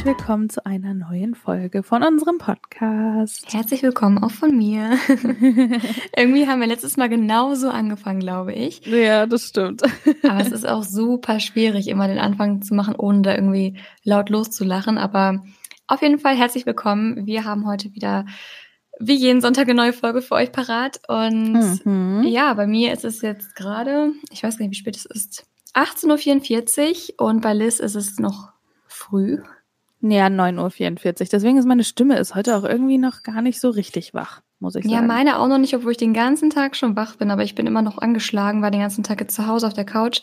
herzlich willkommen zu einer neuen Folge von unserem Podcast. Herzlich willkommen auch von mir. Irgendwie haben wir letztes Mal genauso angefangen, glaube ich. Ja, das stimmt. Aber es ist auch super schwierig, immer den Anfang zu machen, ohne da irgendwie laut loszulachen. Aber auf jeden Fall herzlich willkommen. Wir haben heute wieder wie jeden Sonntag eine neue Folge für euch parat. Und mhm. ja, bei mir ist es jetzt gerade, ich weiß gar nicht, wie spät es ist, 18.44 Uhr und bei Liz ist es noch früh. Ja, 9.44 Uhr. Deswegen ist meine Stimme ist heute auch irgendwie noch gar nicht so richtig wach, muss ich sagen. Ja, meine auch noch nicht, obwohl ich den ganzen Tag schon wach bin, aber ich bin immer noch angeschlagen, war den ganzen Tag jetzt zu Hause auf der Couch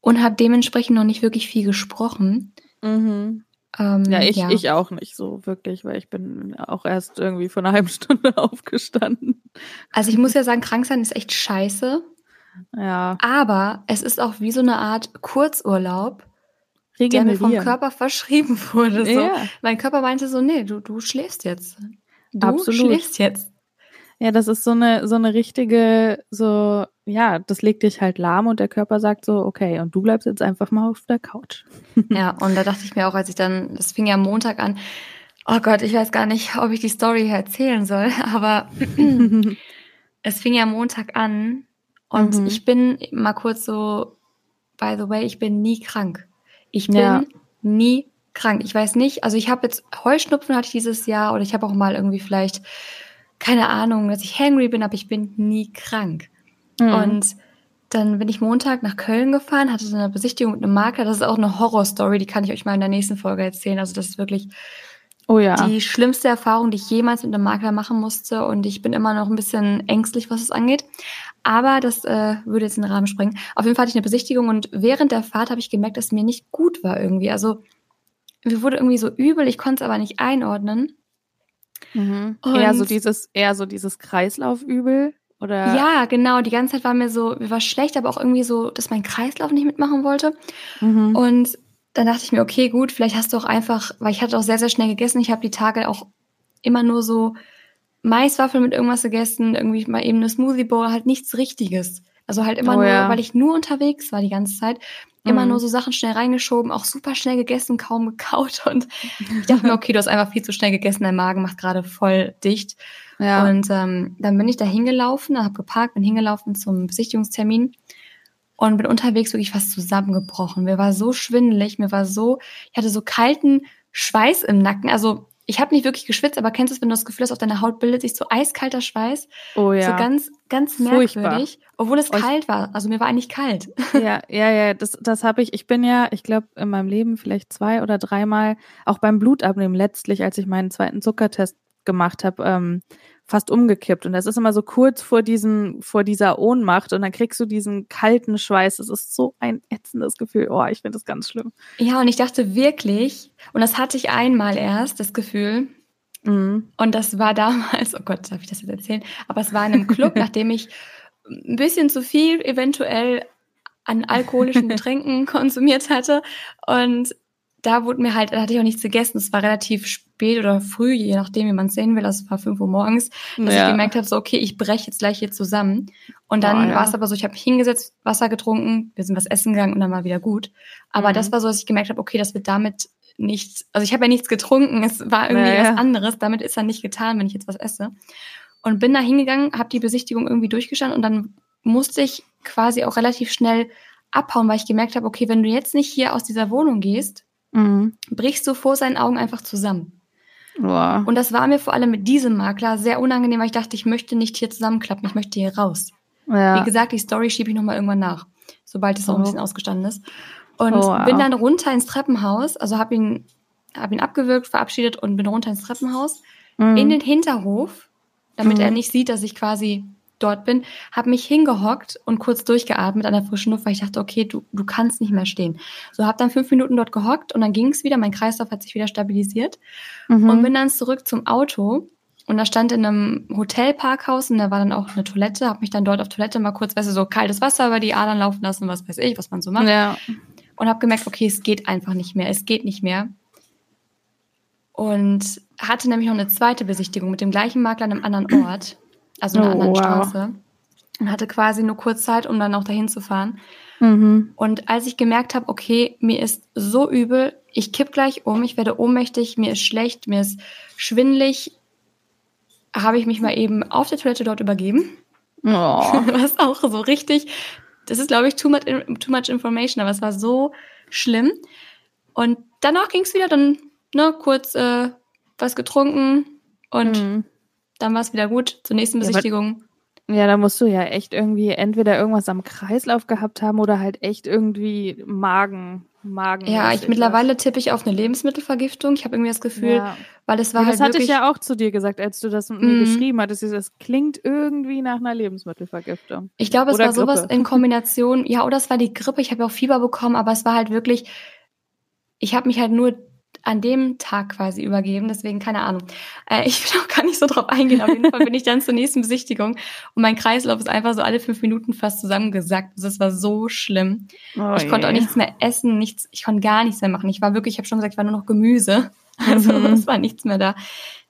und habe dementsprechend noch nicht wirklich viel gesprochen. Mhm. Ähm, ja, ich, ja. ich auch nicht so wirklich, weil ich bin auch erst irgendwie vor einer halben Stunde aufgestanden. Also ich muss ja sagen, krank sein ist echt scheiße. Ja. Aber es ist auch wie so eine Art Kurzurlaub, der mir vom Körper verschrieben wurde. So. Ja. Mein Körper meinte so, nee, du, du schläfst jetzt. Du Absolut. schläfst jetzt. Ja, das ist so eine, so eine richtige, so, ja, das legt dich halt lahm und der Körper sagt so, okay, und du bleibst jetzt einfach mal auf der Couch. Ja, und da dachte ich mir auch, als ich dann, das fing ja am Montag an, oh Gott, ich weiß gar nicht, ob ich die Story erzählen soll, aber es fing ja am Montag an und mhm. ich bin mal kurz so, by the way, ich bin nie krank. Ich bin ja. nie krank. Ich weiß nicht, also ich habe jetzt Heuschnupfen hatte ich dieses Jahr oder ich habe auch mal irgendwie vielleicht keine Ahnung, dass ich hangry bin, aber ich bin nie krank. Mhm. Und dann bin ich Montag nach Köln gefahren, hatte so eine Besichtigung mit einem Makler. Das ist auch eine Horrorstory, die kann ich euch mal in der nächsten Folge erzählen. Also das ist wirklich oh ja. die schlimmste Erfahrung, die ich jemals mit einem Makler machen musste. Und ich bin immer noch ein bisschen ängstlich, was es angeht. Aber das äh, würde jetzt in den Rahmen springen. Auf jeden Fall hatte ich eine Besichtigung und während der Fahrt habe ich gemerkt, dass es mir nicht gut war irgendwie. Also mir wurde irgendwie so übel, ich konnte es aber nicht einordnen. Mhm. Eher so dieses, eher so dieses Kreislaufübel. Oder? Ja, genau. Die ganze Zeit war mir so, mir war schlecht, aber auch irgendwie so, dass mein Kreislauf nicht mitmachen wollte. Mhm. Und dann dachte ich mir, okay, gut, vielleicht hast du auch einfach, weil ich hatte auch sehr, sehr schnell gegessen. Ich habe die Tage auch immer nur so Maiswaffeln mit irgendwas gegessen, irgendwie mal eben eine Smoothie Bowl, halt nichts Richtiges. Also halt immer oh, nur, ja. weil ich nur unterwegs war die ganze Zeit, immer mhm. nur so Sachen schnell reingeschoben, auch super schnell gegessen, kaum gekaut. Und ich dachte mir, okay, du hast einfach viel zu schnell gegessen, dein Magen macht gerade voll dicht. Ja. Und ähm, dann bin ich da hingelaufen, habe geparkt, bin hingelaufen zum Besichtigungstermin und bin unterwegs wirklich fast zusammengebrochen. Mir war so schwindelig, mir war so, ich hatte so kalten Schweiß im Nacken. Also ich habe nicht wirklich geschwitzt, aber kennst du es, wenn du das Gefühl hast, auf deiner Haut bildet sich so eiskalter Schweiß? Oh ja. So ganz, ganz merkwürdig, Furchtbar. obwohl es kalt war. Also mir war eigentlich kalt. Ja, ja, ja, das, das habe ich. Ich bin ja, ich glaube, in meinem Leben vielleicht zwei oder dreimal, auch beim Blutabnehmen letztlich, als ich meinen zweiten Zuckertest gemacht habe, ähm, fast umgekippt. Und das ist immer so kurz vor diesem, vor dieser Ohnmacht und dann kriegst du diesen kalten Schweiß. Das ist so ein ätzendes Gefühl. Oh, ich finde das ganz schlimm. Ja, und ich dachte wirklich, und das hatte ich einmal erst, das Gefühl, mhm. und das war damals, oh Gott, darf ich das jetzt erzählen? Aber es war in einem Club, nachdem ich ein bisschen zu viel eventuell an alkoholischen Getränken konsumiert hatte. Und da wurde mir halt, da hatte ich auch nichts gegessen. Es war relativ spät oder früh, je nachdem, wie man es sehen will. Das war fünf Uhr morgens, dass ja. ich gemerkt habe, so okay, ich breche jetzt gleich hier zusammen. Und dann oh, ja. war es aber so, ich habe mich hingesetzt, Wasser getrunken, wir sind was essen gegangen und dann war wieder gut. Aber mhm. das war so, dass ich gemerkt habe, okay, das wird damit nicht, also ich habe ja nichts getrunken, es war irgendwie ja, was anderes. Damit ist dann nicht getan, wenn ich jetzt was esse. Und bin da hingegangen, habe die Besichtigung irgendwie durchgestanden und dann musste ich quasi auch relativ schnell abhauen, weil ich gemerkt habe, okay, wenn du jetzt nicht hier aus dieser Wohnung gehst, mhm. brichst du vor seinen Augen einfach zusammen. Wow. Und das war mir vor allem mit diesem Makler sehr unangenehm, weil ich dachte, ich möchte nicht hier zusammenklappen, ich möchte hier raus. Ja. Wie gesagt, die Story schiebe ich nochmal irgendwann nach, sobald es oh. auch ein bisschen ausgestanden ist. Und oh, wow. bin dann runter ins Treppenhaus, also habe ihn, hab ihn abgewürgt, verabschiedet und bin runter ins Treppenhaus, mhm. in den Hinterhof, damit mhm. er nicht sieht, dass ich quasi dort bin, habe mich hingehockt und kurz durchgeatmet an der frischen Luft, weil ich dachte, okay, du, du kannst nicht mehr stehen. So habe dann fünf Minuten dort gehockt und dann ging es wieder, mein Kreislauf hat sich wieder stabilisiert mhm. und bin dann zurück zum Auto und da stand in einem Hotelparkhaus und da war dann auch eine Toilette, habe mich dann dort auf Toilette mal kurz, weißt du, so kaltes Wasser über die Adern laufen lassen, was weiß ich, was man so macht. Ja. Und habe gemerkt, okay, es geht einfach nicht mehr, es geht nicht mehr. Und hatte nämlich noch eine zweite Besichtigung mit dem gleichen Makler an einem anderen Ort also einer oh, anderen wow. Straße. Und hatte quasi nur kurz Zeit, um dann auch dahin zu fahren. Mhm. Und als ich gemerkt habe, okay, mir ist so übel, ich kipp gleich um, ich werde ohnmächtig, mir ist schlecht, mir ist schwindlig, habe ich mich mal eben auf der Toilette dort übergeben. Oh. Was auch so richtig, das ist, glaube ich, too much, too much information, aber es war so schlimm. Und danach ging es wieder, dann ne, kurz äh, was getrunken und mhm. Dann war es wieder gut zur nächsten Besichtigung. Ja, ja, da musst du ja echt irgendwie entweder irgendwas am Kreislauf gehabt haben oder halt echt irgendwie Magen. Magen. Ja, ich mittlerweile tippe ich auf eine Lebensmittelvergiftung. Ich habe irgendwie das Gefühl, ja. weil es war ja, halt. Das hatte ich ja auch zu dir gesagt, als du das mit mir mhm. geschrieben hattest. Das klingt irgendwie nach einer Lebensmittelvergiftung. Ich glaube, es oder war Grippe. sowas in Kombination. Ja, oder es war die Grippe. Ich habe ja auch Fieber bekommen, aber es war halt wirklich. Ich habe mich halt nur an dem Tag quasi übergeben, deswegen keine Ahnung. Äh, ich will auch gar nicht so drauf eingehen. Auf jeden Fall bin ich dann zur nächsten Besichtigung und mein Kreislauf ist einfach so alle fünf Minuten fast zusammengesackt. Das also war so schlimm. Oh ich konnte auch nichts mehr essen, nichts, ich konnte gar nichts mehr machen. Ich war wirklich, ich habe schon gesagt, ich war nur noch Gemüse. Also mhm. es war nichts mehr da.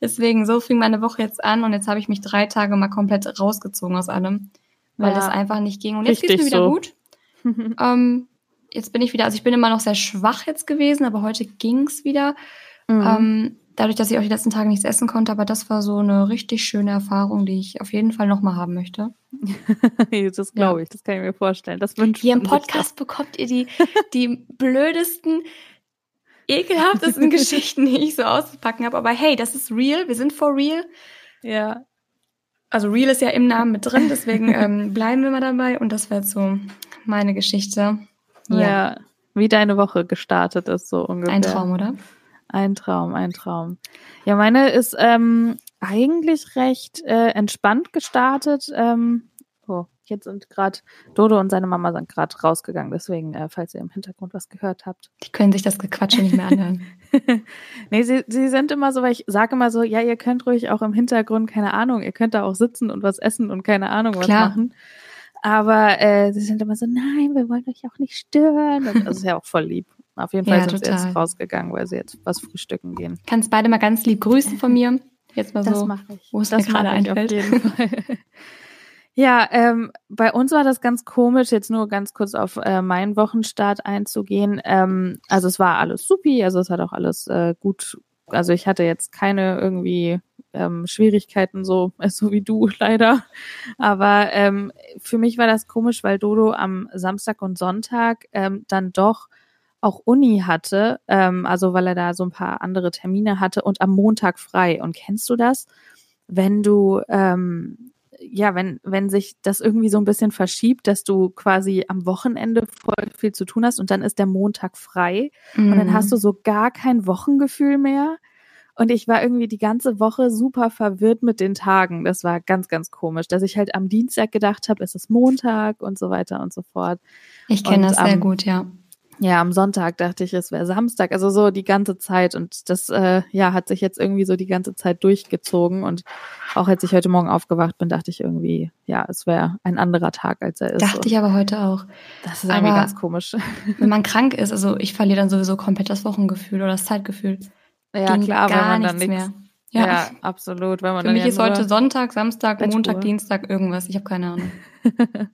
Deswegen, so fing meine Woche jetzt an und jetzt habe ich mich drei Tage mal komplett rausgezogen aus allem, weil ja. das einfach nicht ging. Und jetzt geht es mir wieder so. gut. ähm, jetzt bin ich wieder, also ich bin immer noch sehr schwach jetzt gewesen, aber heute ging's wieder. Mhm. Ähm, dadurch, dass ich auch die letzten Tage nichts essen konnte, aber das war so eine richtig schöne Erfahrung, die ich auf jeden Fall nochmal haben möchte. das glaube ich, das kann ich mir vorstellen. Das wünsche Hier im Podcast bekommt ihr die, die blödesten, ekelhaftesten Geschichten, die ich so auszupacken habe. Aber hey, das ist real, wir sind for real. Ja. Also real ist ja im Namen mit drin, deswegen ähm, bleiben wir mal dabei. Und das wäre so meine Geschichte. Ja. ja. Wie deine Woche gestartet ist, so ungefähr. Ein Traum, oder? Ein Traum, ein Traum. Ja, meine ist ähm, eigentlich recht äh, entspannt gestartet. Ähm, oh, jetzt sind gerade Dodo und seine Mama sind gerade rausgegangen, deswegen, äh, falls ihr im Hintergrund was gehört habt. Die können sich das Gequatsche nicht mehr anhören. nee, sie, sie sind immer so, weil ich sage immer so, ja, ihr könnt ruhig auch im Hintergrund, keine Ahnung, ihr könnt da auch sitzen und was essen und keine Ahnung was Klar. machen. Aber äh, sie sind immer so, nein, wir wollen euch auch nicht stören. Und das ist ja auch voll lieb. Auf jeden Fall ja, sind total. sie jetzt rausgegangen, weil sie jetzt was frühstücken gehen. Kannst beide mal ganz lieb grüßen von mir. Jetzt mal das so, mache ich. wo es mir gerade einfällt. Auf jeden Fall. ja, ähm, bei uns war das ganz komisch, jetzt nur ganz kurz auf äh, meinen Wochenstart einzugehen. Ähm, also es war alles supi, also es hat auch alles äh, gut, also ich hatte jetzt keine irgendwie ähm, Schwierigkeiten, so, so wie du leider. Aber ähm, für mich war das komisch, weil Dodo am Samstag und Sonntag ähm, dann doch auch Uni hatte, ähm, also weil er da so ein paar andere Termine hatte und am Montag frei. Und kennst du das? Wenn du ähm, ja, wenn, wenn sich das irgendwie so ein bisschen verschiebt, dass du quasi am Wochenende voll viel zu tun hast und dann ist der Montag frei mhm. und dann hast du so gar kein Wochengefühl mehr. Und ich war irgendwie die ganze Woche super verwirrt mit den Tagen. Das war ganz, ganz komisch, dass ich halt am Dienstag gedacht habe, es ist Montag und so weiter und so fort. Ich kenne das sehr am, gut, ja. Ja, am Sonntag dachte ich, es wäre Samstag, also so die ganze Zeit. Und das äh, ja hat sich jetzt irgendwie so die ganze Zeit durchgezogen. Und auch als ich heute Morgen aufgewacht bin, dachte ich irgendwie, ja, es wäre ein anderer Tag, als er ist. Dachte so. ich aber heute auch. Das ist irgendwie ganz komisch. Wenn man krank ist, also ich verliere dann sowieso komplett das Wochengefühl oder das Zeitgefühl. Ja, Ging klar, gar wenn man dann nichts mehr. Ja. ja, absolut. Wenn man Für mich ja ist heute Sonntag, Samstag, Bettruhe. Montag, Dienstag, irgendwas. Ich habe keine Ahnung.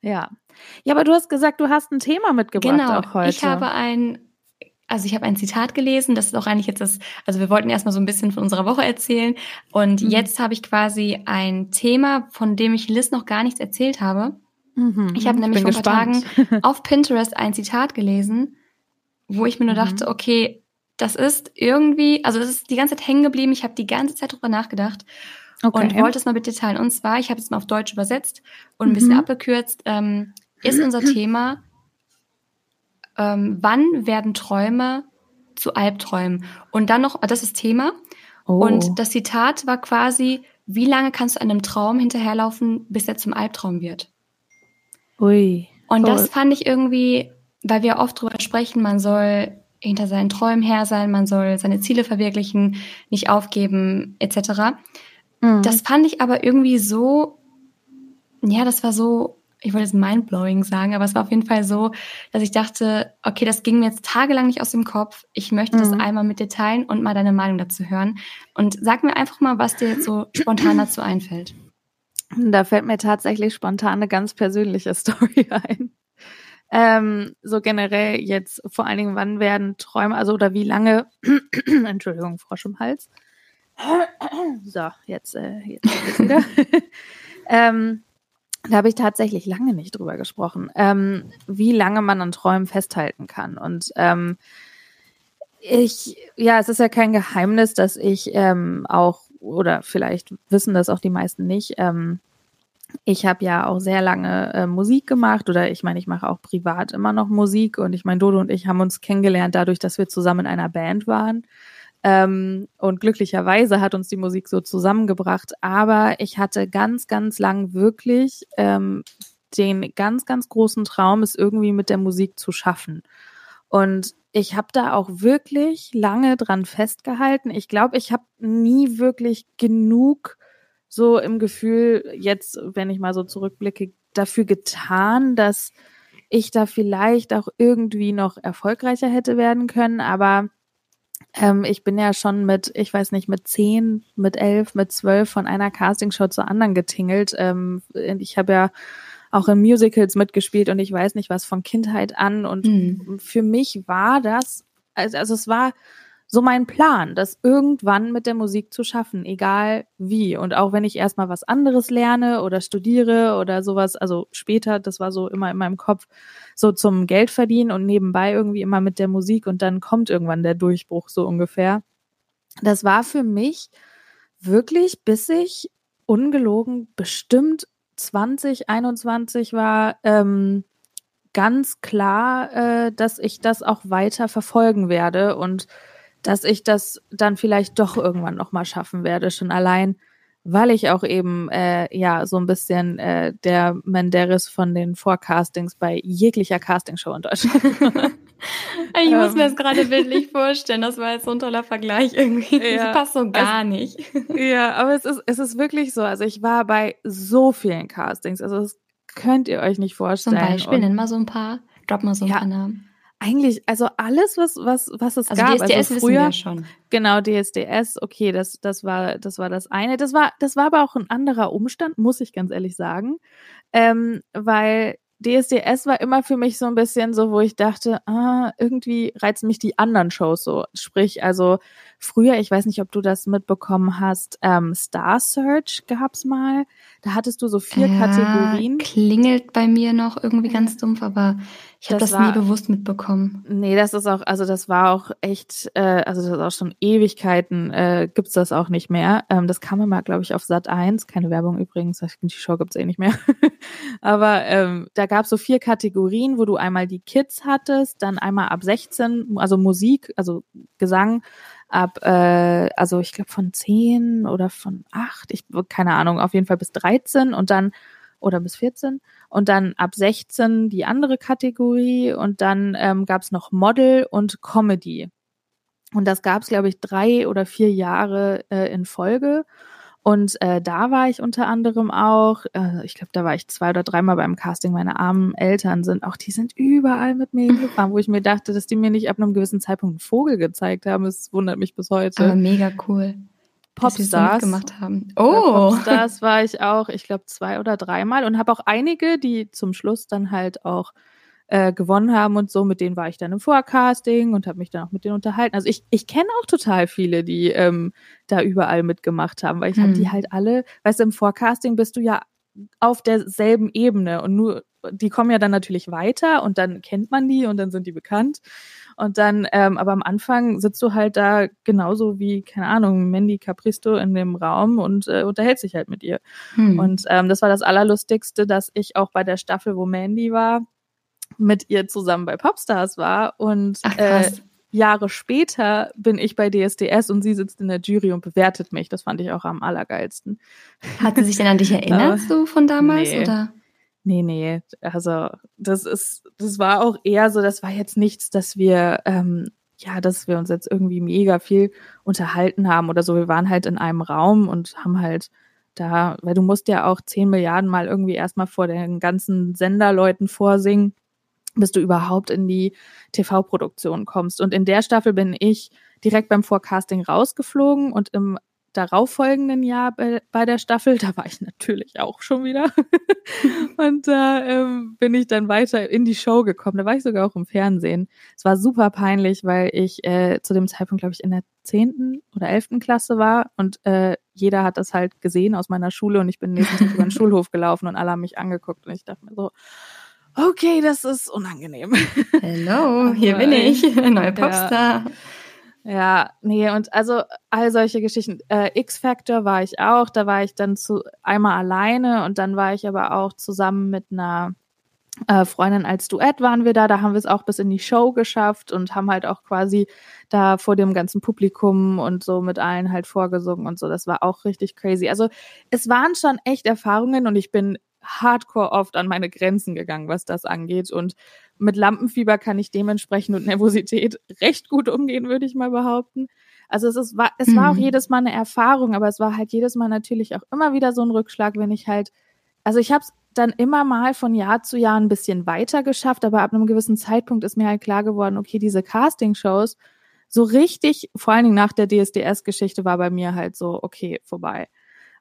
ja. Ja, aber du hast gesagt, du hast ein Thema mitgebracht genau, auch heute. Ich habe ein, also ich habe ein Zitat gelesen, das ist auch eigentlich jetzt das, also wir wollten erstmal so ein bisschen von unserer Woche erzählen und mhm. jetzt habe ich quasi ein Thema, von dem ich Liz noch gar nichts erzählt habe. Mhm. Ich habe nämlich vor ein paar Tagen auf Pinterest ein Zitat gelesen, wo ich mir nur mhm. dachte, okay, das ist irgendwie, also es ist die ganze Zeit hängen geblieben. Ich habe die ganze Zeit drüber nachgedacht okay. und wollte es mal mit dir teilen. Und zwar, ich habe es mal auf Deutsch übersetzt und ein mhm. bisschen abgekürzt, ähm, ist unser Thema, ähm, wann werden Träume zu Albträumen? Und dann noch, das ist Thema. Oh. Und das Zitat war quasi, wie lange kannst du einem Traum hinterherlaufen, bis er zum Albtraum wird? Ui. Und das fand ich irgendwie, weil wir oft drüber sprechen, man soll hinter seinen Träumen her sein, man soll seine Ziele verwirklichen, nicht aufgeben, etc. Mhm. Das fand ich aber irgendwie so, ja, das war so, ich wollte jetzt mindblowing sagen, aber es war auf jeden Fall so, dass ich dachte, okay, das ging mir jetzt tagelang nicht aus dem Kopf. Ich möchte mhm. das einmal mit dir teilen und mal deine Meinung dazu hören. Und sag mir einfach mal, was dir jetzt so spontan dazu einfällt. Da fällt mir tatsächlich spontan eine ganz persönliche Story ein. Ähm, so generell jetzt vor allen Dingen, wann werden Träume, also oder wie lange, Entschuldigung, Frosch im Hals. so, jetzt, äh, jetzt wieder. ähm, da habe ich tatsächlich lange nicht drüber gesprochen, ähm, wie lange man an Träumen festhalten kann. Und ähm, ich, ja, es ist ja kein Geheimnis, dass ich ähm, auch, oder vielleicht wissen das auch die meisten nicht, ähm, ich habe ja auch sehr lange äh, Musik gemacht oder ich meine, ich mache auch privat immer noch Musik und ich meine, Dodo und ich haben uns kennengelernt dadurch, dass wir zusammen in einer Band waren. Ähm, und glücklicherweise hat uns die Musik so zusammengebracht. Aber ich hatte ganz, ganz lang wirklich ähm, den ganz, ganz großen Traum, es irgendwie mit der Musik zu schaffen. Und ich habe da auch wirklich lange dran festgehalten. Ich glaube, ich habe nie wirklich genug so im Gefühl, jetzt, wenn ich mal so zurückblicke, dafür getan, dass ich da vielleicht auch irgendwie noch erfolgreicher hätte werden können. Aber ähm, ich bin ja schon mit, ich weiß nicht, mit zehn, mit elf, mit zwölf von einer Castingshow zur anderen getingelt. Ähm, ich habe ja auch in Musicals mitgespielt und ich weiß nicht was von Kindheit an. Und mhm. für mich war das, also, also es war so mein Plan, das irgendwann mit der Musik zu schaffen, egal wie. Und auch wenn ich erstmal was anderes lerne oder studiere oder sowas, also später, das war so immer in meinem Kopf, so zum Geld verdienen und nebenbei irgendwie immer mit der Musik und dann kommt irgendwann der Durchbruch so ungefähr. Das war für mich wirklich, bis ich ungelogen bestimmt 2021 war, ähm, ganz klar, äh, dass ich das auch weiter verfolgen werde und dass ich das dann vielleicht doch irgendwann nochmal schaffen werde, schon allein, weil ich auch eben äh, ja so ein bisschen äh, der Menderis von den Forecastings bei jeglicher Castingshow in Deutschland. ich muss ähm. mir das gerade bildlich vorstellen. Das war jetzt so ein toller Vergleich irgendwie. Ja, das passt so gar also, nicht. Ja, aber es ist, es ist wirklich so. Also ich war bei so vielen Castings. Also das könnt ihr euch nicht vorstellen. Zum Beispiel, nenn mal so ein paar, drop mal so ein ja, paar Namen. Eigentlich, also alles, was, was, was es also gab. DSDS also früher, schon. Genau, DSDS, okay, das, das war, das war das eine. Das war, das war aber auch ein anderer Umstand, muss ich ganz ehrlich sagen. Ähm, weil DSDS war immer für mich so ein bisschen so, wo ich dachte, ah, irgendwie reizen mich die anderen Shows so. Sprich, also früher, ich weiß nicht, ob du das mitbekommen hast, ähm, Star Search gab's mal. Da hattest du so vier ja, Kategorien. Klingelt bei mir noch irgendwie ganz dumpf, aber ich habe das, das war, nie bewusst mitbekommen. Nee, das ist auch, also das war auch echt, äh, also das ist auch schon Ewigkeiten, äh, gibt's das auch nicht mehr. Ähm, das kam immer, glaube ich, auf Sat 1, keine Werbung übrigens, die Show gibt's eh nicht mehr. aber ähm, da gab's so vier Kategorien, wo du einmal die Kids hattest, dann einmal ab 16, also Musik, also Gesang, ab, äh, also ich glaube von 10 oder von 8, ich keine Ahnung, auf jeden Fall bis 13 und dann oder bis 14 und dann ab 16 die andere Kategorie und dann ähm, gab es noch Model und Comedy. Und das gab es, glaube ich, drei oder vier Jahre äh, in Folge. Und äh, da war ich unter anderem auch, äh, ich glaube, da war ich zwei oder dreimal beim Casting. Meine armen Eltern sind auch, die sind überall mit mir hingefahren, wo ich mir dachte, dass die mir nicht ab einem gewissen Zeitpunkt einen Vogel gezeigt haben. Es wundert mich bis heute. Aber mega cool. Popstars so gemacht haben. Oh, Popstars war ich auch, ich glaube zwei oder dreimal und habe auch einige, die zum Schluss dann halt auch äh, gewonnen haben und so. Mit denen war ich dann im Forecasting und habe mich dann auch mit denen unterhalten. Also ich, ich kenne auch total viele, die ähm, da überall mitgemacht haben, weil ich hm. habe die halt alle, weißt du, im Forecasting bist du ja auf derselben Ebene und nur, die kommen ja dann natürlich weiter und dann kennt man die und dann sind die bekannt. Und dann, ähm, aber am Anfang sitzt du halt da genauso wie, keine Ahnung, Mandy Capristo in dem Raum und äh, unterhältst dich halt mit ihr. Hm. Und ähm, das war das Allerlustigste, dass ich auch bei der Staffel, wo Mandy war, mit ihr zusammen bei Popstars war und Ach, äh, Jahre später bin ich bei DSDS und sie sitzt in der Jury und bewertet mich. Das fand ich auch am allergeilsten. Hat sie sich denn an dich erinnert, so von damals, nee. oder? Nee, nee, also das ist, das war auch eher so, das war jetzt nichts, dass wir, ähm, ja, dass wir uns jetzt irgendwie mega viel unterhalten haben oder so. Wir waren halt in einem Raum und haben halt da, weil du musst ja auch zehn Milliarden Mal irgendwie erstmal vor den ganzen Senderleuten vorsingen bis du überhaupt in die TV-Produktion kommst. Und in der Staffel bin ich direkt beim Forecasting rausgeflogen und im darauffolgenden Jahr bei, bei der Staffel. Da war ich natürlich auch schon wieder. und da ähm, bin ich dann weiter in die Show gekommen. Da war ich sogar auch im Fernsehen. Es war super peinlich, weil ich äh, zu dem Zeitpunkt, glaube ich, in der zehnten oder elften Klasse war und äh, jeder hat das halt gesehen aus meiner Schule und ich bin nächsten Tag über den Schulhof gelaufen und alle haben mich angeguckt und ich dachte mir so, okay, das ist unangenehm. Hello, hier bin ich, neue Popstar. Ja. Ja, nee, und also all solche Geschichten. Äh, X-Factor war ich auch, da war ich dann zu einmal alleine und dann war ich aber auch zusammen mit einer äh, Freundin als Duett waren wir da, da haben wir es auch bis in die Show geschafft und haben halt auch quasi da vor dem ganzen Publikum und so mit allen halt vorgesungen und so. Das war auch richtig crazy. Also es waren schon echt Erfahrungen und ich bin hardcore oft an meine Grenzen gegangen, was das angeht. Und mit Lampenfieber kann ich dementsprechend und Nervosität recht gut umgehen, würde ich mal behaupten. Also es, ist, war, es mhm. war auch mhm. jedes Mal eine Erfahrung, aber es war halt jedes Mal natürlich auch immer wieder so ein Rückschlag, wenn ich halt, also ich habe es dann immer mal von Jahr zu Jahr ein bisschen weiter geschafft, aber ab einem gewissen Zeitpunkt ist mir halt klar geworden, okay, diese Casting-Shows, so richtig, vor allen Dingen nach der DSDS-Geschichte war bei mir halt so, okay, vorbei.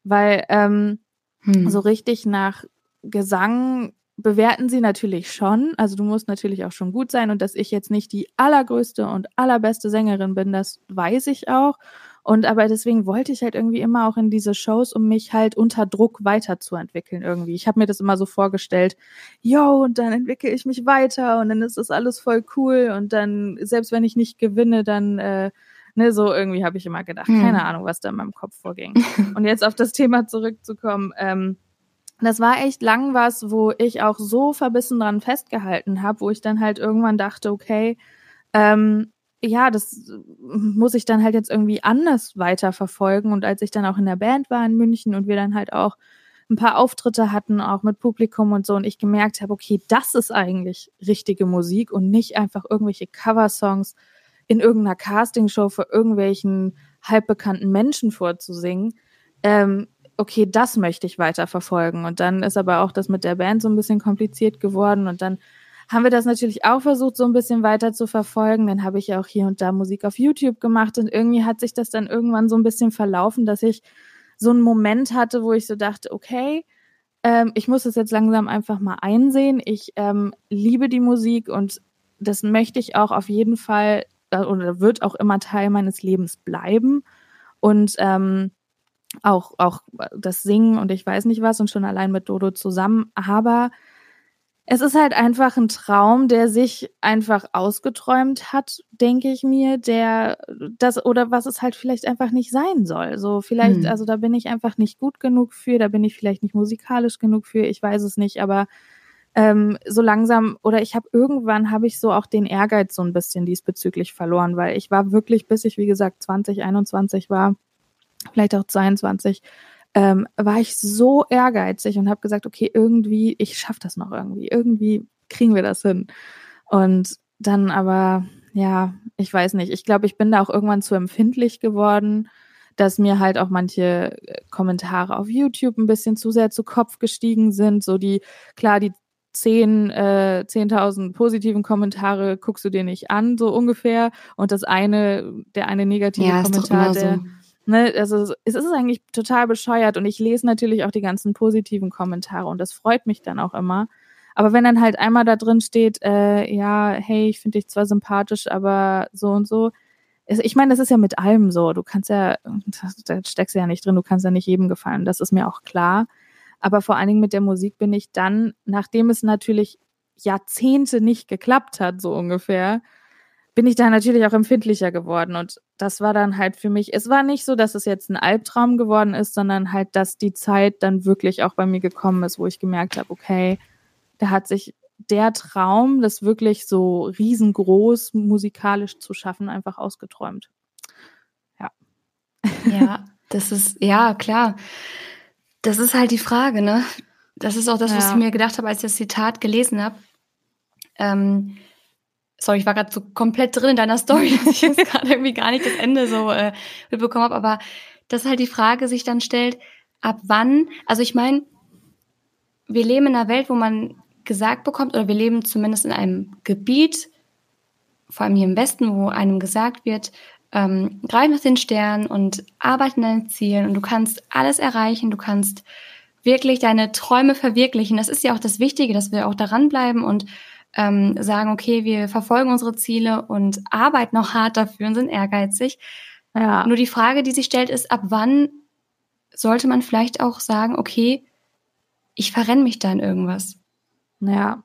Weil ähm, hm. so richtig nach Gesang bewerten sie natürlich schon. Also du musst natürlich auch schon gut sein und dass ich jetzt nicht die allergrößte und allerbeste Sängerin bin, das weiß ich auch. Und aber deswegen wollte ich halt irgendwie immer auch in diese Shows, um mich halt unter Druck weiterzuentwickeln irgendwie. Ich habe mir das immer so vorgestellt, yo, und dann entwickle ich mich weiter und dann ist das alles voll cool und dann, selbst wenn ich nicht gewinne, dann äh, ne, so irgendwie habe ich immer gedacht, hm. keine Ahnung, was da in meinem Kopf vorging. und jetzt auf das Thema zurückzukommen, ähm, das war echt lang was, wo ich auch so verbissen dran festgehalten habe, wo ich dann halt irgendwann dachte, okay, ähm, ja, das muss ich dann halt jetzt irgendwie anders weiterverfolgen. Und als ich dann auch in der Band war in München und wir dann halt auch ein paar Auftritte hatten, auch mit Publikum und so, und ich gemerkt habe, okay, das ist eigentlich richtige Musik und nicht einfach irgendwelche Coversongs in irgendeiner Castingshow für irgendwelchen halbbekannten Menschen vorzusingen. Ähm, okay, das möchte ich weiterverfolgen. Und dann ist aber auch das mit der Band so ein bisschen kompliziert geworden. Und dann haben wir das natürlich auch versucht, so ein bisschen weiter zu verfolgen. Dann habe ich ja auch hier und da Musik auf YouTube gemacht. Und irgendwie hat sich das dann irgendwann so ein bisschen verlaufen, dass ich so einen Moment hatte, wo ich so dachte, okay, ähm, ich muss es jetzt langsam einfach mal einsehen. Ich ähm, liebe die Musik und das möchte ich auch auf jeden Fall äh, oder wird auch immer Teil meines Lebens bleiben. Und ähm, auch, auch das Singen und ich weiß nicht was und schon allein mit Dodo zusammen. Aber es ist halt einfach ein Traum, der sich einfach ausgeträumt hat, denke ich mir, der das oder was es halt vielleicht einfach nicht sein soll. So vielleicht, hm. also da bin ich einfach nicht gut genug für, da bin ich vielleicht nicht musikalisch genug für, ich weiß es nicht, aber ähm, so langsam oder ich habe irgendwann habe ich so auch den Ehrgeiz so ein bisschen diesbezüglich verloren, weil ich war wirklich, bis ich wie gesagt 2021 war, vielleicht auch 22, ähm, war ich so ehrgeizig und habe gesagt, okay, irgendwie, ich schaffe das noch irgendwie, irgendwie kriegen wir das hin. Und dann aber, ja, ich weiß nicht, ich glaube, ich bin da auch irgendwann zu empfindlich geworden, dass mir halt auch manche äh, Kommentare auf YouTube ein bisschen zu sehr zu Kopf gestiegen sind. So die, klar, die zehn, äh, 10.000 positiven Kommentare guckst du dir nicht an, so ungefähr. Und das eine, der eine negative ja, Kommentar, der, so. Ne, also es ist eigentlich total bescheuert und ich lese natürlich auch die ganzen positiven Kommentare und das freut mich dann auch immer. Aber wenn dann halt einmal da drin steht, äh, ja, hey, ich finde dich zwar sympathisch, aber so und so. Ich meine, das ist ja mit allem so. Du kannst ja, da steckst du ja nicht drin, du kannst ja nicht jedem gefallen. Das ist mir auch klar. Aber vor allen Dingen mit der Musik bin ich dann, nachdem es natürlich Jahrzehnte nicht geklappt hat, so ungefähr, bin ich da natürlich auch empfindlicher geworden. Und das war dann halt für mich, es war nicht so, dass es jetzt ein Albtraum geworden ist, sondern halt, dass die Zeit dann wirklich auch bei mir gekommen ist, wo ich gemerkt habe, okay, da hat sich der Traum, das wirklich so riesengroß musikalisch zu schaffen, einfach ausgeträumt. Ja. Ja, das ist, ja, klar. Das ist halt die Frage, ne? Das ist auch das, was ja. ich mir gedacht habe, als ich das Zitat gelesen habe. Ähm, sorry, ich war gerade so komplett drin in deiner Story, dass ich jetzt gerade irgendwie gar nicht das Ende so äh, mitbekommen habe. Aber das ist halt die Frage sich dann stellt, ab wann, also ich meine, wir leben in einer Welt, wo man gesagt bekommt, oder wir leben zumindest in einem Gebiet, vor allem hier im Westen, wo einem gesagt wird, ähm, greif nach den Sternen und arbeite an deinen Zielen und du kannst alles erreichen, du kannst wirklich deine Träume verwirklichen. Das ist ja auch das Wichtige, dass wir auch daran bleiben und ähm, sagen, okay, wir verfolgen unsere Ziele und arbeiten auch hart dafür und sind ehrgeizig. Ja. Nur die Frage, die sich stellt, ist, ab wann sollte man vielleicht auch sagen, okay, ich verrenne mich da in irgendwas? Ja,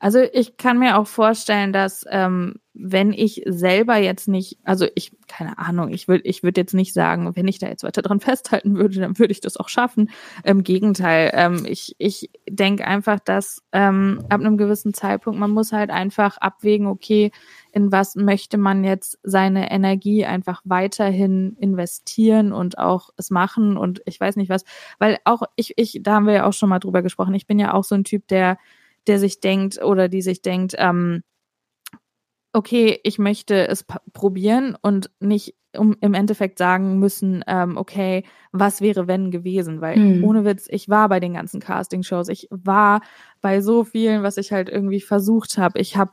also ich kann mir auch vorstellen, dass ähm, wenn ich selber jetzt nicht, also ich, keine Ahnung, ich würde ich würd jetzt nicht sagen, wenn ich da jetzt weiter dran festhalten würde, dann würde ich das auch schaffen. Im Gegenteil, ähm, ich, ich denke einfach, dass ähm, ab einem gewissen Zeitpunkt, man muss halt einfach abwägen, okay, in was möchte man jetzt seine Energie einfach weiterhin investieren und auch es machen und ich weiß nicht was, weil auch ich, ich, da haben wir ja auch schon mal drüber gesprochen, ich bin ja auch so ein Typ, der der sich denkt oder die sich denkt, ähm, okay, ich möchte es probieren und nicht um im Endeffekt sagen müssen, ähm, okay, was wäre wenn gewesen? Weil mhm. ohne Witz, ich war bei den ganzen Casting-Shows, ich war bei so vielen, was ich halt irgendwie versucht habe. Ich habe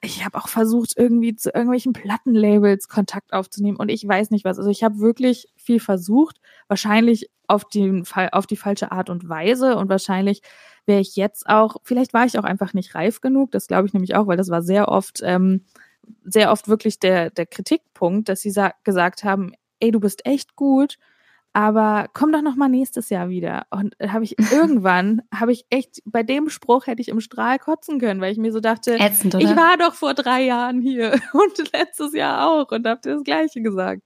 ich habe auch versucht, irgendwie zu irgendwelchen Plattenlabels Kontakt aufzunehmen und ich weiß nicht was. Also ich habe wirklich viel versucht, wahrscheinlich auf, den, auf die falsche Art und Weise und wahrscheinlich wäre ich jetzt auch, vielleicht war ich auch einfach nicht reif genug, das glaube ich nämlich auch, weil das war sehr oft, ähm, sehr oft wirklich der, der Kritikpunkt, dass sie gesagt haben, ey, du bist echt gut, aber komm doch noch mal nächstes Jahr wieder. Und habe ich irgendwann, habe ich echt, bei dem Spruch hätte ich im Strahl kotzen können, weil ich mir so dachte, Ätzend, ich war doch vor drei Jahren hier und letztes Jahr auch und habe dir das Gleiche gesagt.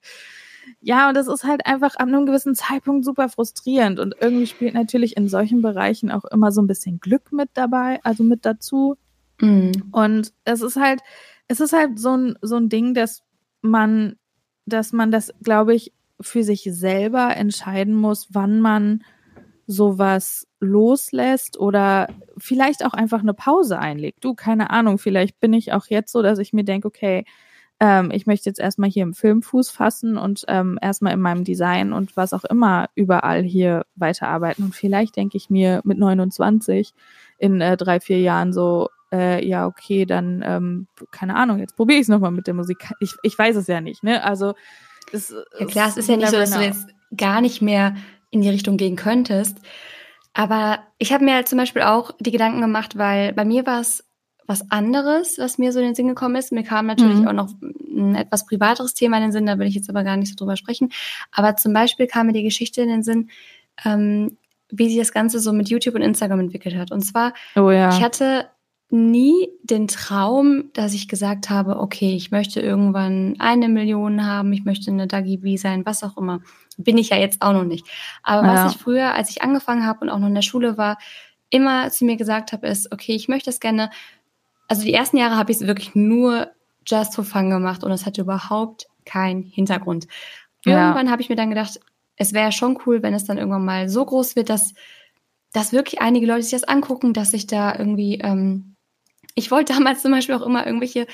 Ja, und das ist halt einfach an einem gewissen Zeitpunkt super frustrierend und irgendwie spielt natürlich in solchen Bereichen auch immer so ein bisschen Glück mit dabei, also mit dazu. Mhm. Und es ist halt, es ist halt so ein, so ein Ding, dass man, dass man das, glaube ich, für sich selber entscheiden muss, wann man sowas loslässt oder vielleicht auch einfach eine Pause einlegt. Du, keine Ahnung, vielleicht bin ich auch jetzt so, dass ich mir denke, okay, ähm, ich möchte jetzt erstmal hier im Film Fuß fassen und ähm, erstmal in meinem Design und was auch immer überall hier weiterarbeiten. Und vielleicht denke ich mir mit 29 in äh, drei, vier Jahren so, äh, ja, okay, dann, ähm, keine Ahnung, jetzt probiere ich es nochmal mit der Musik. Ich, ich weiß es ja nicht, ne? Also das, ja klar, es ist ja nicht so, dass du jetzt gar nicht mehr in die Richtung gehen könntest. Aber ich habe mir halt zum Beispiel auch die Gedanken gemacht, weil bei mir war es was anderes, was mir so in den Sinn gekommen ist. Mir kam natürlich mhm. auch noch ein etwas privateres Thema in den Sinn, da will ich jetzt aber gar nicht so drüber sprechen. Aber zum Beispiel kam mir die Geschichte in den Sinn, ähm, wie sich das Ganze so mit YouTube und Instagram entwickelt hat. Und zwar, oh ja. ich hatte nie den Traum, dass ich gesagt habe, okay, ich möchte irgendwann eine Million haben, ich möchte eine Dagi B sein, was auch immer. Bin ich ja jetzt auch noch nicht. Aber ja. was ich früher, als ich angefangen habe und auch noch in der Schule war, immer zu mir gesagt habe, ist, okay, ich möchte es gerne. Also die ersten Jahre habe ich es wirklich nur just for fun gemacht und es hatte überhaupt keinen Hintergrund. Irgendwann ja. habe ich mir dann gedacht, es wäre schon cool, wenn es dann irgendwann mal so groß wird, dass, dass wirklich einige Leute sich das angucken, dass ich da irgendwie ähm, ich wollte damals zum Beispiel auch immer irgendwelche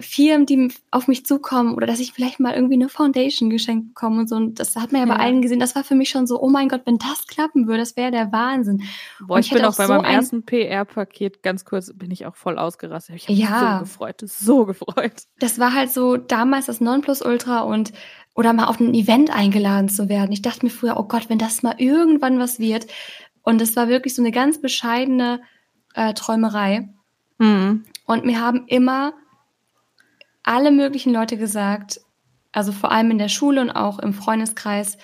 Firmen, die auf mich zukommen oder dass ich vielleicht mal irgendwie eine Foundation geschenkt bekomme und so. Und das hat man ja, ja. bei allen gesehen. Das war für mich schon so, oh mein Gott, wenn das klappen würde, das wäre der Wahnsinn. Boah, ich, ich bin auch bei so meinem ersten PR-Paket ganz kurz, bin ich auch voll ausgerastet. Ich habe mich ja. so gefreut, so gefreut. Das war halt so damals das Nonplusultra und oder mal auf ein Event eingeladen zu werden. Ich dachte mir früher, oh Gott, wenn das mal irgendwann was wird. Und es war wirklich so eine ganz bescheidene äh, Träumerei. Mhm. Und mir haben immer alle möglichen Leute gesagt, also vor allem in der Schule und auch im Freundeskreis,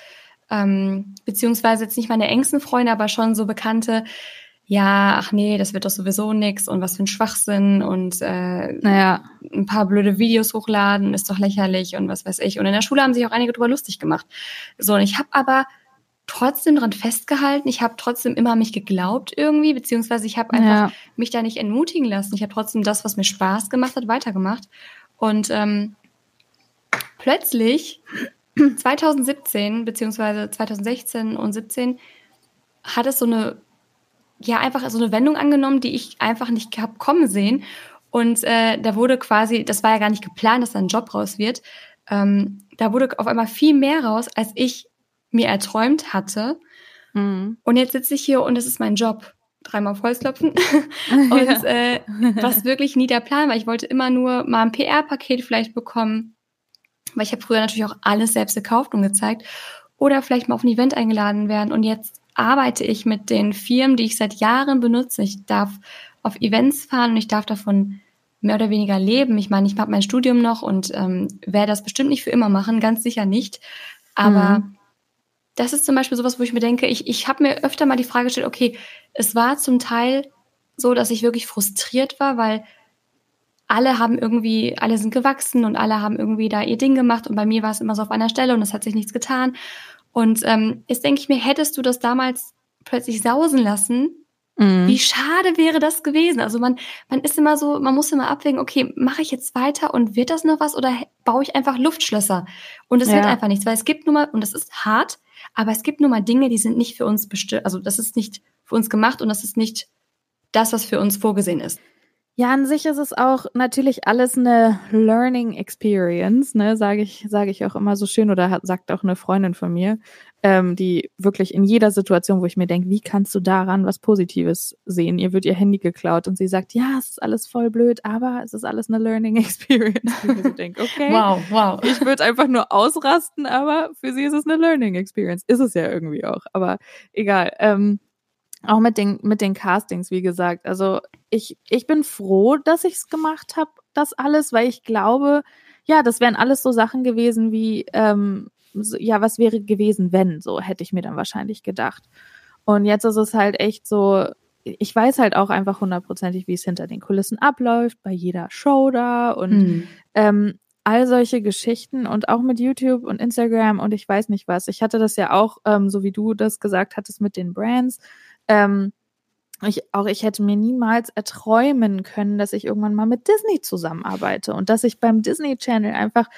ähm, beziehungsweise jetzt nicht meine engsten Freunde, aber schon so Bekannte, ja, ach nee, das wird doch sowieso nix und was für ein Schwachsinn und äh, naja. ein paar blöde Videos hochladen ist doch lächerlich und was weiß ich. Und in der Schule haben sich auch einige drüber lustig gemacht. So, und ich habe aber trotzdem dran festgehalten. Ich habe trotzdem immer mich geglaubt irgendwie, beziehungsweise ich habe einfach ja. mich da nicht entmutigen lassen. Ich habe trotzdem das, was mir Spaß gemacht hat, weitergemacht. Und ähm, plötzlich 2017 beziehungsweise 2016 und 17 hat es so eine ja einfach so eine Wendung angenommen, die ich einfach nicht hab kommen sehen. Und äh, da wurde quasi, das war ja gar nicht geplant, dass da ein Job raus wird. Ähm, da wurde auf einmal viel mehr raus, als ich mir erträumt hatte. Mhm. Und jetzt sitze ich hier und es ist mein Job. Dreimal auf Holzklopfen. und ja. äh, was wirklich nie der Plan war. Ich wollte immer nur mal ein PR-Paket vielleicht bekommen. weil ich habe früher natürlich auch alles selbst gekauft und gezeigt oder vielleicht mal auf ein Event eingeladen werden und jetzt arbeite ich mit den Firmen, die ich seit Jahren benutze. Ich darf auf Events fahren und ich darf davon mehr oder weniger leben. Ich meine, ich habe mein Studium noch und ähm, werde das bestimmt nicht für immer machen, ganz sicher nicht. Aber mhm. Das ist zum Beispiel sowas, wo ich mir denke, ich, ich habe mir öfter mal die Frage gestellt, okay, es war zum Teil so, dass ich wirklich frustriert war, weil alle haben irgendwie, alle sind gewachsen und alle haben irgendwie da ihr Ding gemacht und bei mir war es immer so auf einer Stelle und es hat sich nichts getan. Und ähm, jetzt denke ich mir, hättest du das damals plötzlich sausen lassen, mhm. wie schade wäre das gewesen? Also man, man ist immer so, man muss immer abwägen, okay, mache ich jetzt weiter und wird das noch was oder baue ich einfach Luftschlösser? Und es ja. wird einfach nichts, weil es gibt nun mal, und das ist hart, aber es gibt nun mal Dinge, die sind nicht für uns bestimmt, also das ist nicht für uns gemacht und das ist nicht das, was für uns vorgesehen ist. Ja, an sich ist es auch natürlich alles eine Learning Experience, ne, sage ich, sage ich auch immer so schön oder hat, sagt auch eine Freundin von mir, ähm, die wirklich in jeder Situation, wo ich mir denke, wie kannst du daran was Positives sehen? Ihr wird ihr Handy geklaut und sie sagt, ja, es ist alles voll blöd, aber es ist alles eine Learning Experience. Und ich so denke, okay, wow, wow. Ich würde einfach nur ausrasten, aber für sie ist es eine Learning Experience. Ist es ja irgendwie auch, aber egal. Ähm, auch mit den, mit den Castings, wie gesagt. Also ich, ich bin froh, dass ich es gemacht habe, das alles, weil ich glaube, ja, das wären alles so Sachen gewesen wie, ähm, so, ja, was wäre gewesen, wenn, so hätte ich mir dann wahrscheinlich gedacht. Und jetzt ist es halt echt so, ich weiß halt auch einfach hundertprozentig, wie es hinter den Kulissen abläuft, bei jeder Show da und mhm. ähm, all solche Geschichten und auch mit YouTube und Instagram und ich weiß nicht was. Ich hatte das ja auch, ähm, so wie du das gesagt hattest, mit den Brands. Ähm, ich, auch ich hätte mir niemals erträumen können, dass ich irgendwann mal mit Disney zusammenarbeite und dass ich beim Disney Channel einfach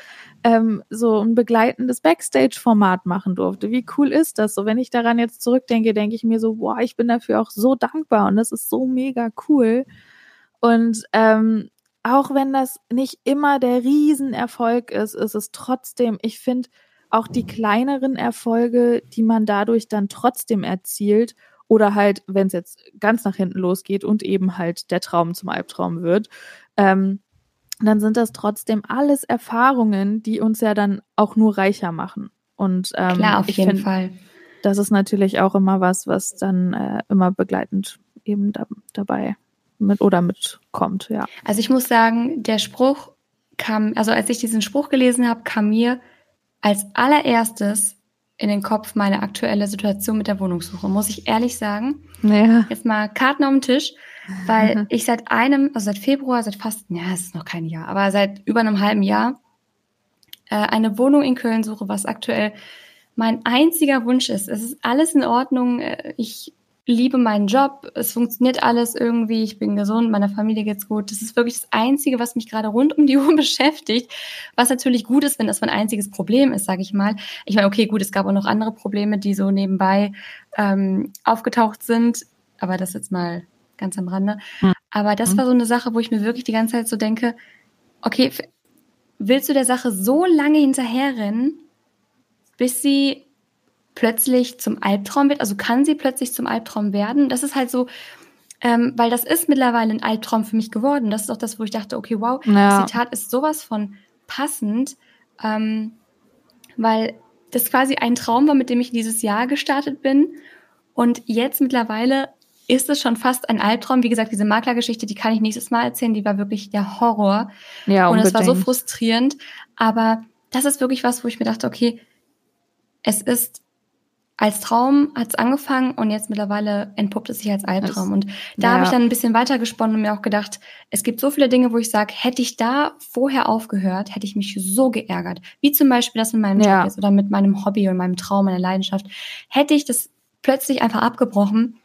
ähm, so ein begleitendes Backstage-Format machen durfte. Wie cool ist das? So, wenn ich daran jetzt zurückdenke, denke ich mir so, boah, ich bin dafür auch so dankbar und das ist so mega cool. Und ähm, auch wenn das nicht immer der Riesenerfolg ist, ist es trotzdem, ich finde auch die kleineren Erfolge, die man dadurch dann trotzdem erzielt oder halt, wenn es jetzt ganz nach hinten losgeht und eben halt der Traum zum Albtraum wird, ähm, dann sind das trotzdem alles Erfahrungen, die uns ja dann auch nur reicher machen. Und ähm, klar, auf jeden find, Fall. Das ist natürlich auch immer was, was dann äh, immer begleitend eben da, dabei mit oder mitkommt, ja. Also ich muss sagen, der Spruch kam, also als ich diesen Spruch gelesen habe, kam mir als allererstes in den Kopf meine aktuelle Situation mit der Wohnungssuche, muss ich ehrlich sagen. Ja. Jetzt mal Karten auf den Tisch, weil ich seit einem, also seit Februar, seit fast, ja, es ist noch kein Jahr, aber seit über einem halben Jahr äh, eine Wohnung in Köln suche, was aktuell mein einziger Wunsch ist. Es ist alles in Ordnung. Äh, ich liebe meinen Job, es funktioniert alles irgendwie, ich bin gesund, meiner Familie geht's gut. Das ist wirklich das Einzige, was mich gerade rund um die Uhr beschäftigt, was natürlich gut ist, wenn das mein einziges Problem ist, sage ich mal. Ich meine, okay, gut, es gab auch noch andere Probleme, die so nebenbei ähm, aufgetaucht sind, aber das jetzt mal ganz am Rande. Mhm. Aber das war so eine Sache, wo ich mir wirklich die ganze Zeit so denke, okay, willst du der Sache so lange hinterherrennen, bis sie plötzlich zum Albtraum wird? Also kann sie plötzlich zum Albtraum werden? Das ist halt so, ähm, weil das ist mittlerweile ein Albtraum für mich geworden. Das ist auch das, wo ich dachte, okay, wow, ja. das Zitat ist sowas von passend, ähm, weil das quasi ein Traum war, mit dem ich dieses Jahr gestartet bin. Und jetzt mittlerweile ist es schon fast ein Albtraum. Wie gesagt, diese Maklergeschichte, die kann ich nächstes Mal erzählen, die war wirklich der Horror. Ja, unbedingt. Und es war so frustrierend. Aber das ist wirklich was, wo ich mir dachte, okay, es ist als Traum hat es angefangen und jetzt mittlerweile entpuppt es sich als Albtraum. Und da ja. habe ich dann ein bisschen weiter gesponnen und mir auch gedacht, es gibt so viele Dinge, wo ich sage, hätte ich da vorher aufgehört, hätte ich mich so geärgert. Wie zum Beispiel das mit meinem ja. Job ist oder mit meinem Hobby und meinem Traum, meiner Leidenschaft. Hätte ich das plötzlich einfach abgebrochen,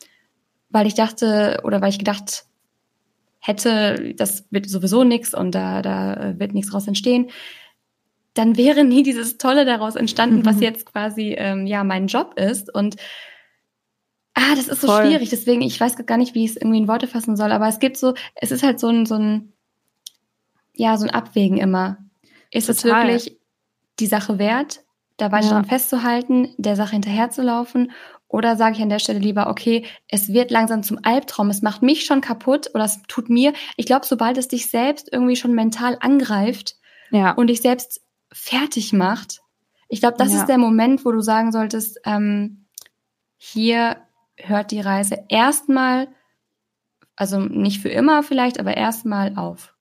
weil ich dachte oder weil ich gedacht hätte, das wird sowieso nichts und da, da wird nichts draus entstehen dann wäre nie dieses Tolle daraus entstanden, mhm. was jetzt quasi ähm, ja mein Job ist. Und ah, das ist so Voll. schwierig. Deswegen, ich weiß gar nicht, wie ich es irgendwie in Worte fassen soll. Aber es gibt so, es ist halt so ein, so ein, ja, so ein Abwägen immer. Ist es wirklich die Sache wert, da weiter ja. dran festzuhalten, der Sache hinterherzulaufen? Oder sage ich an der Stelle lieber, okay, es wird langsam zum Albtraum, es macht mich schon kaputt oder es tut mir. Ich glaube, sobald es dich selbst irgendwie schon mental angreift ja. und dich selbst fertig macht. Ich glaube, das ja. ist der Moment, wo du sagen solltest, ähm, hier hört die Reise erstmal, also nicht für immer vielleicht, aber erstmal auf.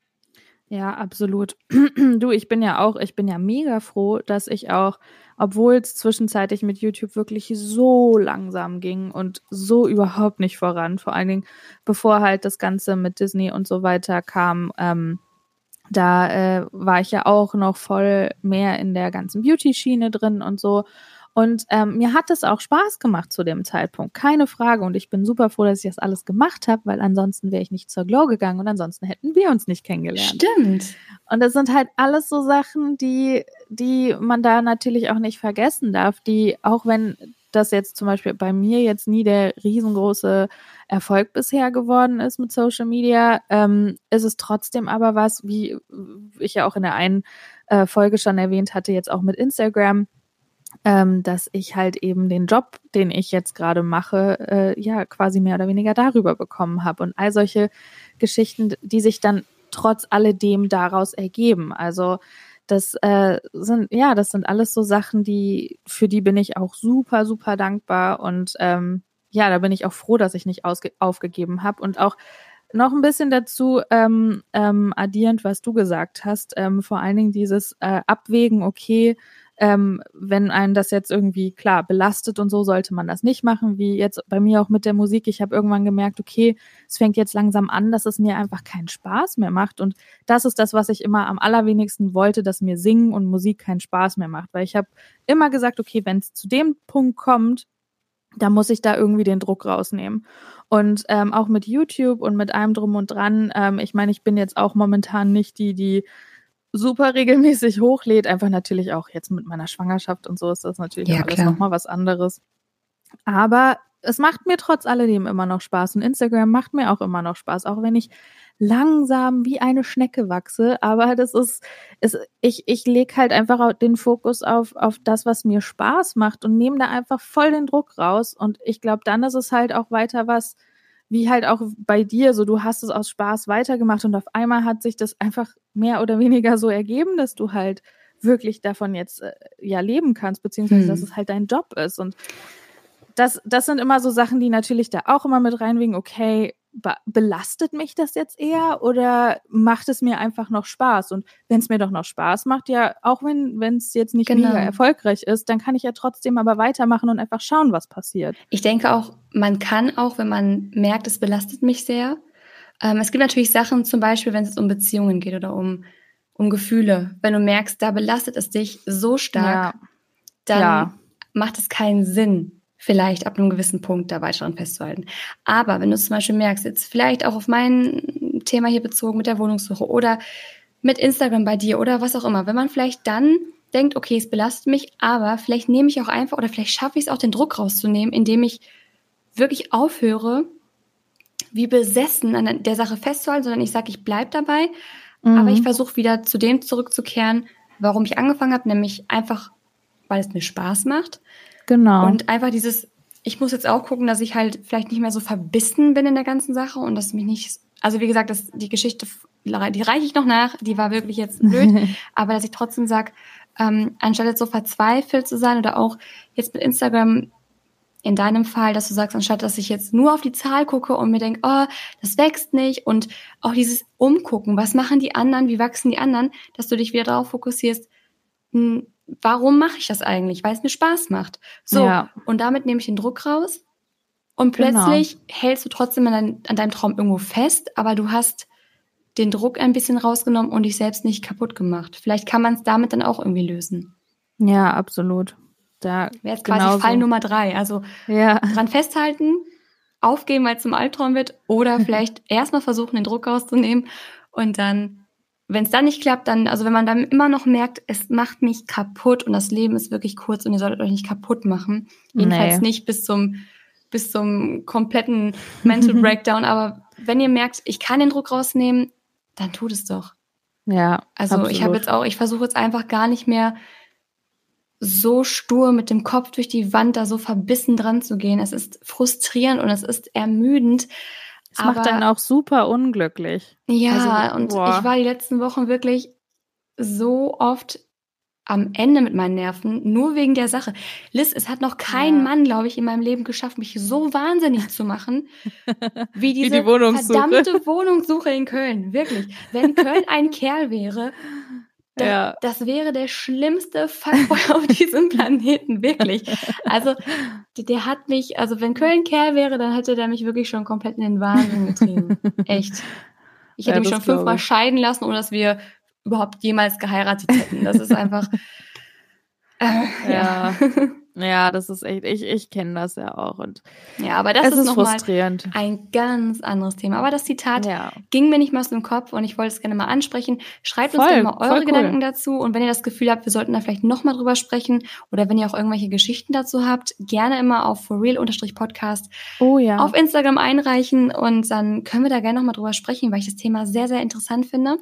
Ja, absolut. du, ich bin ja auch, ich bin ja mega froh, dass ich auch, obwohl es zwischenzeitlich mit YouTube wirklich so langsam ging und so überhaupt nicht voran, vor allen Dingen bevor halt das Ganze mit Disney und so weiter kam, ähm, da äh, war ich ja auch noch voll mehr in der ganzen Beauty-Schiene drin und so. Und ähm, mir hat es auch Spaß gemacht zu dem Zeitpunkt, keine Frage. Und ich bin super froh, dass ich das alles gemacht habe, weil ansonsten wäre ich nicht zur Glow gegangen und ansonsten hätten wir uns nicht kennengelernt. Stimmt. Und das sind halt alles so Sachen, die, die man da natürlich auch nicht vergessen darf, die, auch wenn das jetzt zum Beispiel bei mir jetzt nie der riesengroße Erfolg bisher geworden ist mit Social Media, ähm, ist es trotzdem aber was, wie ich ja auch in der einen äh, Folge schon erwähnt hatte, jetzt auch mit Instagram ähm, dass ich halt eben den Job, den ich jetzt gerade mache, äh, ja quasi mehr oder weniger darüber bekommen habe und all solche Geschichten, die sich dann trotz alledem daraus ergeben. Also das äh, sind ja, das sind alles so Sachen, die für die bin ich auch super super dankbar und ähm, ja, da bin ich auch froh, dass ich nicht aufgegeben habe. Und auch noch ein bisschen dazu ähm, ähm, addierend, was du gesagt hast, ähm, vor allen Dingen dieses äh, Abwägen, okay, ähm, wenn einen das jetzt irgendwie klar belastet und so, sollte man das nicht machen, wie jetzt bei mir auch mit der Musik. Ich habe irgendwann gemerkt, okay, es fängt jetzt langsam an, dass es mir einfach keinen Spaß mehr macht. Und das ist das, was ich immer am allerwenigsten wollte, dass mir Singen und Musik keinen Spaß mehr macht. Weil ich habe immer gesagt, okay, wenn es zu dem Punkt kommt, da muss ich da irgendwie den Druck rausnehmen. Und ähm, auch mit YouTube und mit allem drum und dran, ähm, ich meine, ich bin jetzt auch momentan nicht die, die super regelmäßig hochlädt. Einfach natürlich auch jetzt mit meiner Schwangerschaft und so ist das natürlich ja, alles nochmal was anderes. Aber es macht mir trotz alledem immer noch Spaß und Instagram macht mir auch immer noch Spaß, auch wenn ich langsam wie eine Schnecke wachse. Aber das ist, ist ich, ich lege halt einfach den Fokus auf, auf das, was mir Spaß macht und nehme da einfach voll den Druck raus. Und ich glaube, dann ist es halt auch weiter was, wie halt auch bei dir, so du hast es aus Spaß weitergemacht und auf einmal hat sich das einfach mehr oder weniger so ergeben, dass du halt wirklich davon jetzt äh, ja leben kannst, beziehungsweise hm. dass es halt dein Job ist. Und das, das sind immer so Sachen, die natürlich da auch immer mit reinwegen, okay, be belastet mich das jetzt eher oder macht es mir einfach noch Spaß? Und wenn es mir doch noch Spaß macht, ja, auch wenn wenn es jetzt nicht genau. mega erfolgreich ist, dann kann ich ja trotzdem aber weitermachen und einfach schauen, was passiert. Ich denke auch, man kann auch, wenn man merkt, es belastet mich sehr. Ähm, es gibt natürlich Sachen, zum Beispiel, wenn es um Beziehungen geht oder um um Gefühle. Wenn du merkst, da belastet es dich so stark, ja. dann ja. macht es keinen Sinn, vielleicht ab einem gewissen Punkt da weiter dran festzuhalten. Aber wenn du zum Beispiel merkst, jetzt vielleicht auch auf mein Thema hier bezogen mit der Wohnungssuche oder mit Instagram bei dir oder was auch immer, wenn man vielleicht dann denkt, okay, es belastet mich, aber vielleicht nehme ich auch einfach oder vielleicht schaffe ich es auch, den Druck rauszunehmen, indem ich wirklich aufhöre, wie besessen an der Sache festzuhalten, sondern ich sage, ich bleibe dabei, mhm. aber ich versuche wieder zu dem zurückzukehren, warum ich angefangen habe, nämlich einfach, weil es mir Spaß macht Genau. Und einfach dieses, ich muss jetzt auch gucken, dass ich halt vielleicht nicht mehr so verbissen bin in der ganzen Sache und dass mich nicht, also wie gesagt, dass die Geschichte, die reiche ich noch nach, die war wirklich jetzt blöd, aber dass ich trotzdem sag, ähm, anstatt jetzt so verzweifelt zu sein oder auch jetzt mit Instagram in deinem Fall, dass du sagst, anstatt dass ich jetzt nur auf die Zahl gucke und mir denke, oh, das wächst nicht und auch dieses Umgucken, was machen die anderen, wie wachsen die anderen, dass du dich wieder darauf fokussierst, hm, warum mache ich das eigentlich? Weil es mir Spaß macht. So, ja. und damit nehme ich den Druck raus. Und genau. plötzlich genau. hältst du trotzdem an, dein, an, deinem Traum irgendwo fest, aber du hast den Druck ein bisschen rausgenommen und dich selbst nicht kaputt gemacht. Vielleicht kann man es damit dann auch irgendwie lösen. Ja, absolut. Da wäre jetzt quasi genauso. Fall Nummer drei. Also ja. dran festhalten, aufgeben, weil es zum Albtraum wird, oder vielleicht erstmal versuchen, den Druck rauszunehmen und dann wenn es dann nicht klappt, dann, also wenn man dann immer noch merkt, es macht mich kaputt und das Leben ist wirklich kurz und ihr solltet euch nicht kaputt machen. Jedenfalls nee. nicht bis zum, bis zum kompletten Mental Breakdown. Aber wenn ihr merkt, ich kann den Druck rausnehmen, dann tut es doch. Ja. Also absolut. ich habe jetzt auch, ich versuche jetzt einfach gar nicht mehr so stur mit dem Kopf durch die Wand da so verbissen dran zu gehen. Es ist frustrierend und es ist ermüdend. Das aber, macht dann auch super unglücklich. Ja, also, und boah. ich war die letzten Wochen wirklich so oft am Ende mit meinen Nerven, nur wegen der Sache. Liz, es hat noch kein ja. Mann, glaube ich, in meinem Leben geschafft, mich so wahnsinnig zu machen, wie diese wie die Wohnungssuche. verdammte Wohnungssuche in Köln. Wirklich. Wenn Köln ein Kerl wäre, das, ja. das wäre der schlimmste Fuckboy auf diesem Planeten, wirklich. Also, der hat mich, also wenn Köln Kerl wäre, dann hätte der mich wirklich schon komplett in den Wahnsinn getrieben. Echt. Ich hätte ja, mich schon fünfmal scheiden lassen, ohne dass wir überhaupt jemals geheiratet hätten. Das ist einfach. Äh, ja. ja. Das ist echt, ich, ich kenne das ja auch. Und ja, aber das ist, ist nochmal ein ganz anderes Thema. Aber das Zitat ja. ging mir nicht mal aus dem Kopf und ich wollte es gerne mal ansprechen. Schreibt voll, uns gerne mal eure Gedanken cool. dazu und wenn ihr das Gefühl habt, wir sollten da vielleicht nochmal drüber sprechen oder wenn ihr auch irgendwelche Geschichten dazu habt, gerne immer auf forreal-podcast oh, ja. auf Instagram einreichen und dann können wir da gerne nochmal drüber sprechen, weil ich das Thema sehr, sehr interessant finde.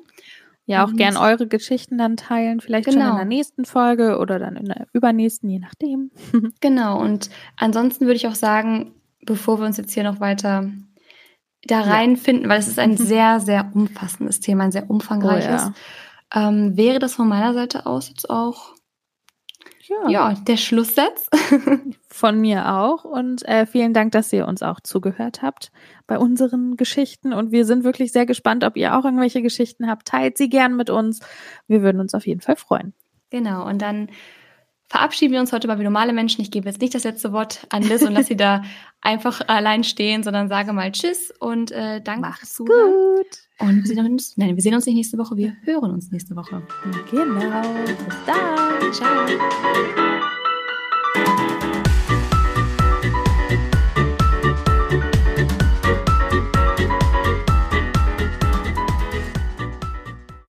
Ja, auch und gern eure Geschichten dann teilen, vielleicht genau. schon in genau. der nächsten Folge oder dann in der übernächsten, je nachdem. genau, und ansonsten würde ich auch sagen, bevor wir uns jetzt hier noch weiter da reinfinden, ja. weil es ist ein sehr, sehr umfassendes Thema, ein sehr umfangreiches, oh, ja. ähm, wäre das von meiner Seite aus jetzt auch ja, ja der Schlusssatz. Von mir auch. Und äh, vielen Dank, dass ihr uns auch zugehört habt bei unseren Geschichten. Und wir sind wirklich sehr gespannt, ob ihr auch irgendwelche Geschichten habt. Teilt sie gern mit uns. Wir würden uns auf jeden Fall freuen. Genau. Und dann verabschieden wir uns heute mal wie normale Menschen. Ich gebe jetzt nicht das letzte Wort an Liz und lasse sie da einfach allein stehen, sondern sage mal Tschüss und äh, danke Zuhören. gut. Und wir sehen uns, nein, wir sehen uns nicht nächste Woche, wir hören uns nächste Woche. Genau. Bis dann. Ciao.